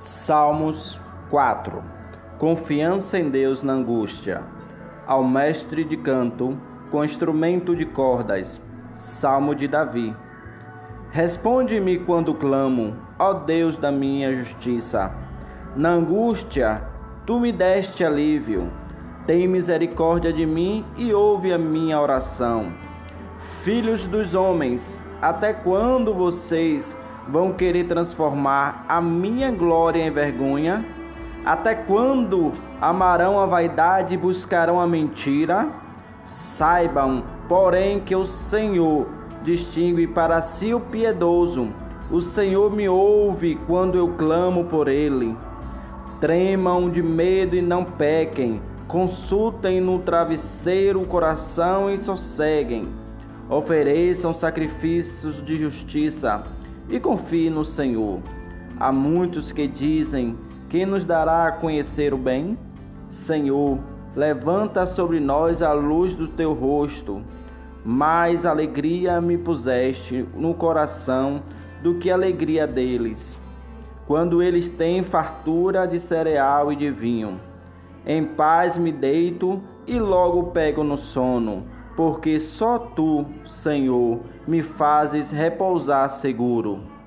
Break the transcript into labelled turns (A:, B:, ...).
A: Salmos 4 Confiança em Deus na angústia. Ao mestre de canto, com instrumento de cordas. Salmo de Davi. Responde-me quando clamo, ó Deus da minha justiça. Na angústia, tu me deste alívio. Tem misericórdia de mim e ouve a minha oração. Filhos dos homens, até quando vocês vão querer transformar a minha glória em vergonha? Até quando amarão a vaidade e buscarão a mentira? Saibam, porém, que o Senhor distingue para si o piedoso. O Senhor me ouve quando eu clamo por ele. Tremam de medo e não pequem. Consultem no travesseiro o coração e sosseguem. Ofereçam sacrifícios de justiça e confie no Senhor. Há muitos que dizem: Quem nos dará a conhecer o bem? Senhor, levanta sobre nós a luz do teu rosto. Mais alegria me puseste no coração do que a alegria deles, quando eles têm fartura de cereal e de vinho. Em paz me deito e logo pego no sono, porque só tu, Senhor, me fazes repousar seguro.